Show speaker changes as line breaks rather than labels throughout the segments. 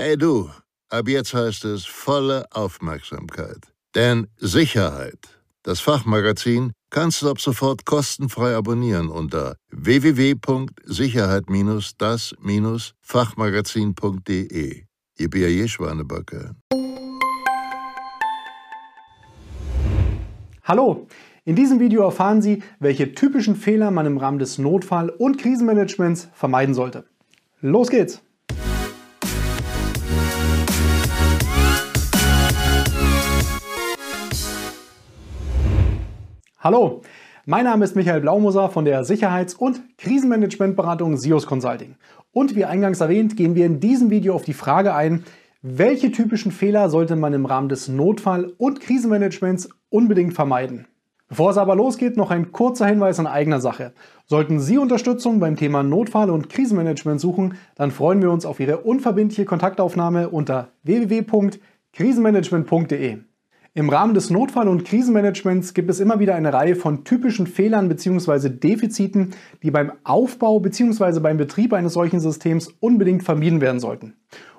Hey du, ab jetzt heißt es volle Aufmerksamkeit. Denn Sicherheit, das Fachmagazin, kannst du ab sofort kostenfrei abonnieren unter www.sicherheit-das-fachmagazin.de. Ihr B.A.J. Schwanebacke.
Hallo! In diesem Video erfahren Sie, welche typischen Fehler man im Rahmen des Notfall- und Krisenmanagements vermeiden sollte. Los geht's! Hallo, mein Name ist Michael Blaumoser von der Sicherheits- und Krisenmanagementberatung SIOS Consulting. Und wie eingangs erwähnt, gehen wir in diesem Video auf die Frage ein, welche typischen Fehler sollte man im Rahmen des Notfall- und Krisenmanagements unbedingt vermeiden? Bevor es aber losgeht, noch ein kurzer Hinweis in eigener Sache. Sollten Sie Unterstützung beim Thema Notfall- und Krisenmanagement suchen, dann freuen wir uns auf Ihre unverbindliche Kontaktaufnahme unter www.krisenmanagement.de. Im Rahmen des Notfall- und Krisenmanagements gibt es immer wieder eine Reihe von typischen Fehlern bzw. Defiziten, die beim Aufbau bzw. beim Betrieb eines solchen Systems unbedingt vermieden werden sollten.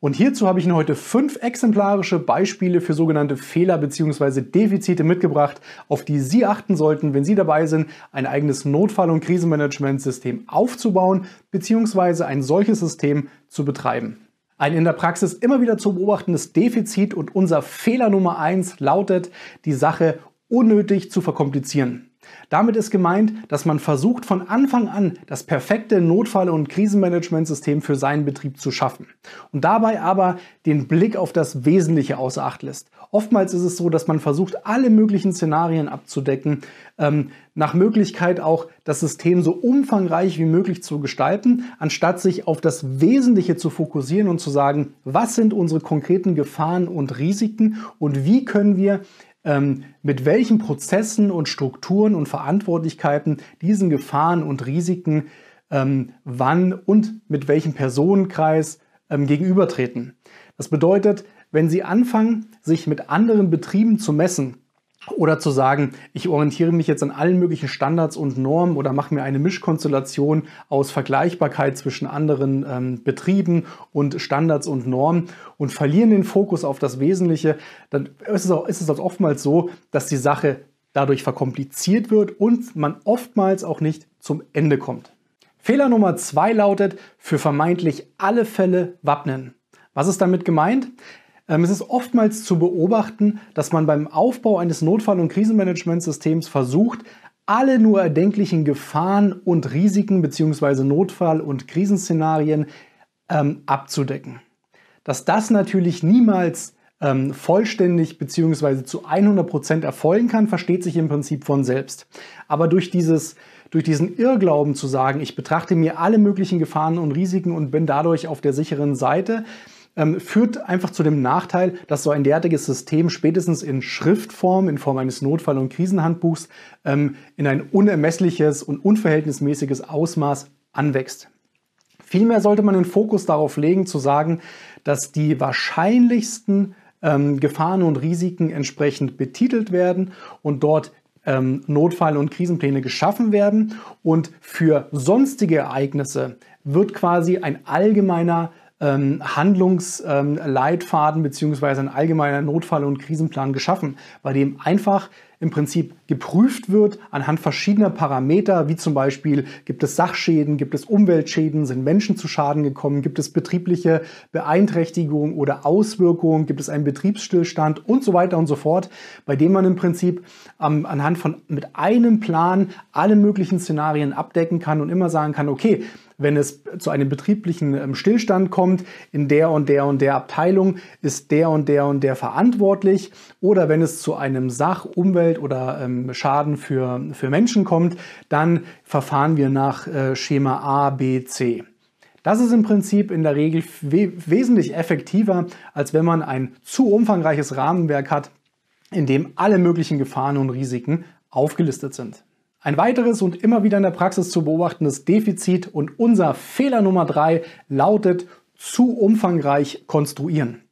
Und hierzu habe ich Ihnen heute fünf exemplarische Beispiele für sogenannte Fehler bzw. Defizite mitgebracht, auf die Sie achten sollten, wenn Sie dabei sind, ein eigenes Notfall- und Krisenmanagementsystem aufzubauen bzw. ein solches System zu betreiben. Ein in der Praxis immer wieder zu beobachtendes Defizit und unser Fehler Nummer eins lautet, die Sache unnötig zu verkomplizieren. Damit ist gemeint, dass man versucht von Anfang an das perfekte Notfall- und Krisenmanagementsystem für seinen Betrieb zu schaffen und dabei aber den Blick auf das Wesentliche außer Acht lässt. Oftmals ist es so, dass man versucht, alle möglichen Szenarien abzudecken, ähm, nach Möglichkeit auch das System so umfangreich wie möglich zu gestalten, anstatt sich auf das Wesentliche zu fokussieren und zu sagen, was sind unsere konkreten Gefahren und Risiken und wie können wir mit welchen Prozessen und Strukturen und Verantwortlichkeiten diesen Gefahren und Risiken ähm, wann und mit welchem Personenkreis ähm, gegenübertreten. Das bedeutet, wenn Sie anfangen, sich mit anderen Betrieben zu messen, oder zu sagen, ich orientiere mich jetzt an allen möglichen Standards und Normen oder mache mir eine Mischkonstellation aus Vergleichbarkeit zwischen anderen ähm, Betrieben und Standards und Normen und verlieren den Fokus auf das Wesentliche, dann ist es, auch, ist es auch oftmals so, dass die Sache dadurch verkompliziert wird und man oftmals auch nicht zum Ende kommt. Fehler Nummer zwei lautet, für vermeintlich alle Fälle wappnen. Was ist damit gemeint? Ähm, es ist oftmals zu beobachten, dass man beim Aufbau eines Notfall- und Krisenmanagementsystems versucht, alle nur erdenklichen Gefahren und Risiken bzw. Notfall- und Krisenszenarien ähm, abzudecken. Dass das natürlich niemals ähm, vollständig bzw. zu 100 Prozent erfolgen kann, versteht sich im Prinzip von selbst. Aber durch dieses durch diesen Irrglauben zu sagen, ich betrachte mir alle möglichen Gefahren und Risiken und bin dadurch auf der sicheren Seite, ähm, führt einfach zu dem Nachteil, dass so ein derartiges System spätestens in Schriftform, in Form eines Notfall- und Krisenhandbuchs, ähm, in ein unermessliches und unverhältnismäßiges Ausmaß anwächst. Vielmehr sollte man den Fokus darauf legen, zu sagen, dass die wahrscheinlichsten ähm, Gefahren und Risiken entsprechend betitelt werden und dort ähm, Notfall- und Krisenpläne geschaffen werden. Und für sonstige Ereignisse wird quasi ein allgemeiner ähm, Handlungsleitfaden ähm, beziehungsweise ein allgemeiner Notfall- und Krisenplan geschaffen, bei dem einfach im Prinzip geprüft wird anhand verschiedener Parameter, wie zum Beispiel gibt es Sachschäden, gibt es Umweltschäden, sind Menschen zu Schaden gekommen, gibt es betriebliche Beeinträchtigungen oder Auswirkungen, gibt es einen Betriebsstillstand und so weiter und so fort, bei dem man im Prinzip ähm, anhand von mit einem Plan alle möglichen Szenarien abdecken kann und immer sagen kann, okay, wenn es zu einem betrieblichen ähm, Stillstand kommt, in der und der und der Abteilung ist der und der und der verantwortlich. Oder wenn es zu einem Sach-, Umwelt- oder ähm, Schaden für, für Menschen kommt, dann verfahren wir nach äh, Schema A, B, C. Das ist im Prinzip in der Regel we wesentlich effektiver, als wenn man ein zu umfangreiches Rahmenwerk hat, in dem alle möglichen Gefahren und Risiken aufgelistet sind. Ein weiteres und immer wieder in der Praxis zu beobachtendes Defizit und unser Fehler Nummer drei lautet zu umfangreich konstruieren.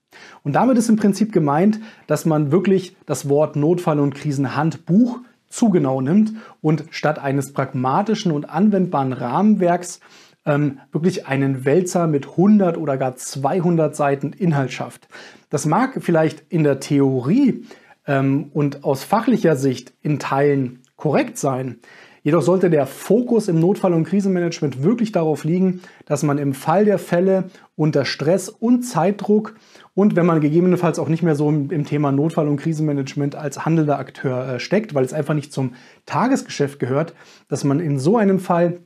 Und damit ist im Prinzip gemeint, dass man wirklich das Wort Notfall- und Krisenhandbuch zu genau nimmt und statt eines pragmatischen und anwendbaren Rahmenwerks ähm, wirklich einen Wälzer mit 100 oder gar 200 Seiten Inhalt schafft. Das mag vielleicht in der Theorie ähm, und aus fachlicher Sicht in Teilen korrekt sein. Jedoch sollte der Fokus im Notfall- und Krisenmanagement wirklich darauf liegen, dass man im Fall der Fälle unter Stress und Zeitdruck und wenn man gegebenenfalls auch nicht mehr so im, Thema Notfall- und Krisenmanagement als handelnder Akteur äh, steckt, weil es einfach nicht zum Tagesgeschäft gehört, dass man in so einem Fall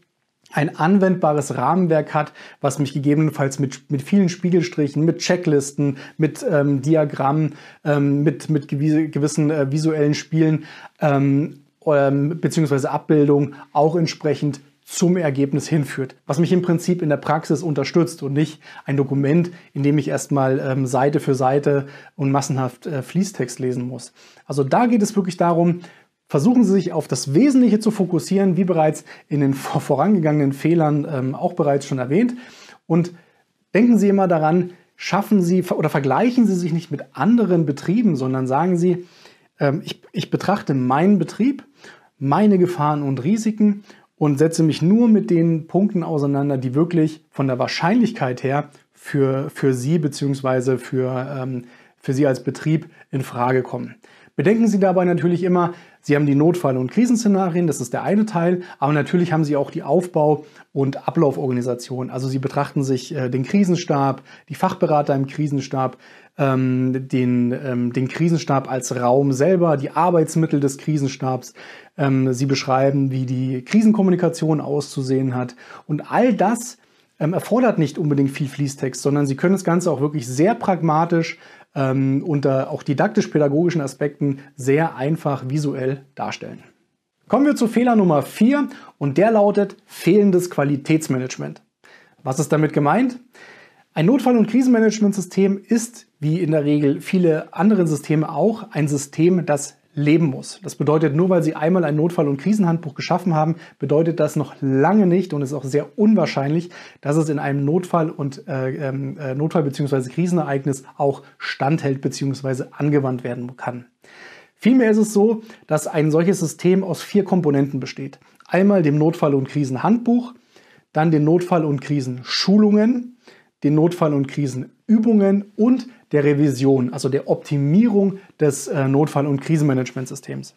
ein anwendbares Rahmenwerk hat, was mich gegebenenfalls mit, mit vielen Spiegelstrichen, mit Checklisten, mit ähm, Diagrammen, ähm, mit, mit gewissen äh, visuellen Spielen ähm, ähm, beziehungsweise Abbildungen auch entsprechend zum Ergebnis hinführt, was mich im Prinzip in der Praxis unterstützt und nicht ein Dokument, in dem ich erstmal ähm, Seite für Seite und massenhaft äh, Fließtext lesen muss. Also da geht es wirklich darum, versuchen Sie sich auf das Wesentliche zu fokussieren, wie bereits in den vorangegangenen Fehlern ähm, auch bereits schon erwähnt. Und denken Sie immer daran, schaffen Sie oder vergleichen Sie sich nicht mit anderen Betrieben, sondern sagen Sie, ich, ich betrachte meinen Betrieb, meine Gefahren und Risiken und setze mich nur mit den Punkten auseinander, die wirklich von der Wahrscheinlichkeit her für, für Sie bzw. Für, ähm, für Sie als Betrieb in Frage kommen. Bedenken Sie dabei natürlich immer, Sie haben die Notfall- und Krisenszenarien, das ist der eine Teil, aber natürlich haben Sie auch die Aufbau- und Ablauforganisation. Also Sie betrachten sich äh, den Krisenstab, die Fachberater im Krisenstab, ähm, den, ähm, den Krisenstab als Raum selber, die Arbeitsmittel des Krisenstabs. Ähm, sie beschreiben, wie die Krisenkommunikation auszusehen hat. Und all das erfordert nicht unbedingt viel Fließtext, sondern Sie können das Ganze auch wirklich sehr pragmatisch ähm, unter auch didaktisch-pädagogischen Aspekten sehr einfach visuell darstellen. Kommen wir zu Fehler Nummer 4 und der lautet fehlendes Qualitätsmanagement. Was ist damit gemeint? Ein Notfall- und Krisenmanagementsystem ist, wie in der Regel viele andere Systeme auch, ein System, das leben muss. Das bedeutet, nur weil Sie einmal ein Notfall- und Krisenhandbuch geschaffen haben, bedeutet das noch lange nicht und ist auch sehr unwahrscheinlich, dass es in einem Notfall und äh, ähm, äh, Notfall bzw. Krisenereignis auch standhält bzw. angewandt werden kann. Vielmehr ist es so, dass ein solches System aus vier Komponenten besteht. Einmal dem Notfall- und Krisenhandbuch, dann den Notfall- und Krisenschulungen, den Notfall- und Krisenübungen und der Revision, also der Optimierung des äh, Notfall- und Krisenmanagementsystems.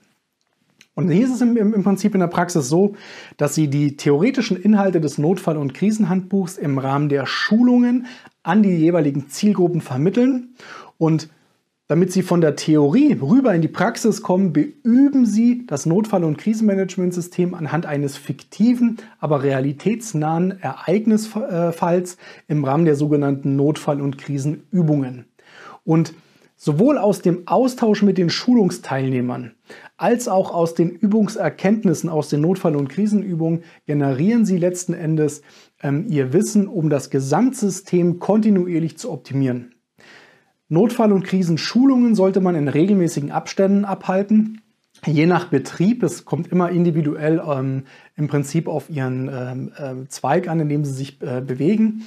Und hier ist es im, im, Prinzip in der Praxis so, dass Sie die theoretischen Inhalte des Notfall- und Krisenhandbuchs im Rahmen der Schulungen an die jeweiligen Zielgruppen vermitteln und damit Sie von der Theorie rüber in die Praxis kommen, beüben Sie das Notfall- und Krisenmanagementsystem anhand eines fiktiven, aber realitätsnahen Ereignisfalls im Rahmen der sogenannten Notfall- und Krisenübungen. Und sowohl aus dem Austausch mit den Schulungsteilnehmern als auch aus den Übungserkenntnissen aus den Notfall- und Krisenübungen generieren Sie letzten Endes ähm, Ihr Wissen, um das Gesamtsystem kontinuierlich zu optimieren. Notfall- und Krisenschulungen sollte man in regelmäßigen Abständen abhalten. Je nach Betrieb, es kommt immer individuell ähm, im Prinzip auf Ihren ähm, äh, Zweig an, in dem Sie sich äh, bewegen.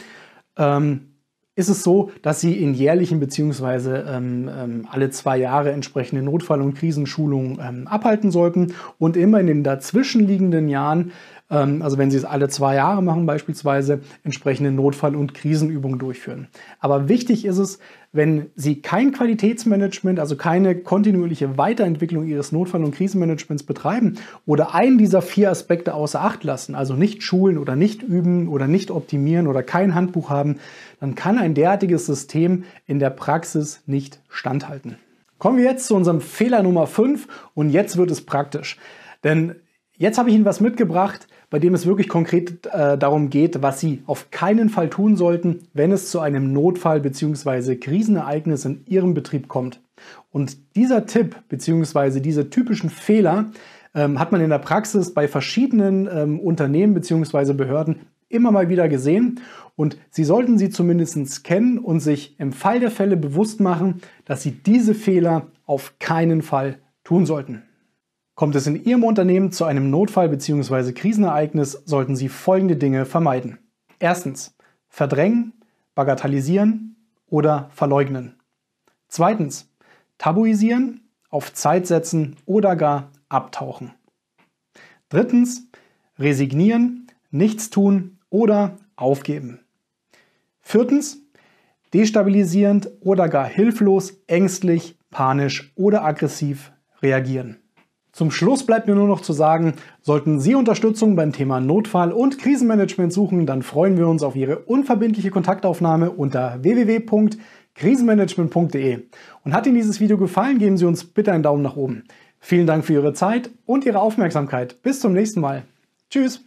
Ähm, ist es so, dass Sie in jährlichen bzw. Ähm, ähm, alle zwei Jahre entsprechende Notfall- und Krisenschulungen ähm, abhalten sollten und immer in den dazwischenliegenden Jahren also wenn Sie es alle zwei Jahre machen beispielsweise, entsprechende Notfall- und Krisenübungen durchführen. Aber wichtig ist es, wenn Sie kein Qualitätsmanagement, also keine kontinuierliche Weiterentwicklung Ihres Notfall- und Krisenmanagements betreiben oder einen dieser vier Aspekte außer Acht lassen, also nicht schulen oder nicht üben oder nicht optimieren oder kein Handbuch haben, dann kann ein derartiges System in der Praxis nicht standhalten. Kommen wir jetzt zu unserem Fehler Nummer 5 und jetzt wird es praktisch. Denn jetzt habe ich Ihnen was mitgebracht, bei dem es wirklich konkret äh, darum geht, was Sie auf keinen Fall tun sollten, wenn es zu einem Notfall bzw. Krisenereignis in Ihrem Betrieb kommt. Und dieser Tipp bzw. diese typischen Fehler ähm, hat man in der Praxis bei verschiedenen ähm, Unternehmen bzw. Behörden immer mal wieder gesehen und Sie sollten sie zumindest kennen und sich im Fall der Fälle bewusst machen, dass Sie diese Fehler auf keinen Fall tun sollten. Kommt es in Ihrem Unternehmen zu einem Notfall bzw. Krisenereignis, sollten Sie folgende Dinge vermeiden. Erstens, verdrängen, bagatellisieren oder verleugnen. Zweitens, tabuisieren, auf Zeit setzen oder gar abtauchen. Drittens, resignieren, nichts tun oder aufgeben. Viertens, destabilisierend oder gar hilflos, ängstlich, panisch oder aggressiv reagieren. Zum Schluss bleibt mir nur noch zu sagen, sollten Sie Unterstützung beim Thema Notfall- und Krisenmanagement suchen, dann freuen wir uns auf Ihre unverbindliche Kontaktaufnahme unter www.krisenmanagement.de. Und hat Ihnen dieses Video gefallen, geben Sie uns bitte einen Daumen nach oben. Vielen Dank für Ihre Zeit und Ihre Aufmerksamkeit. Bis zum nächsten Mal. Tschüss.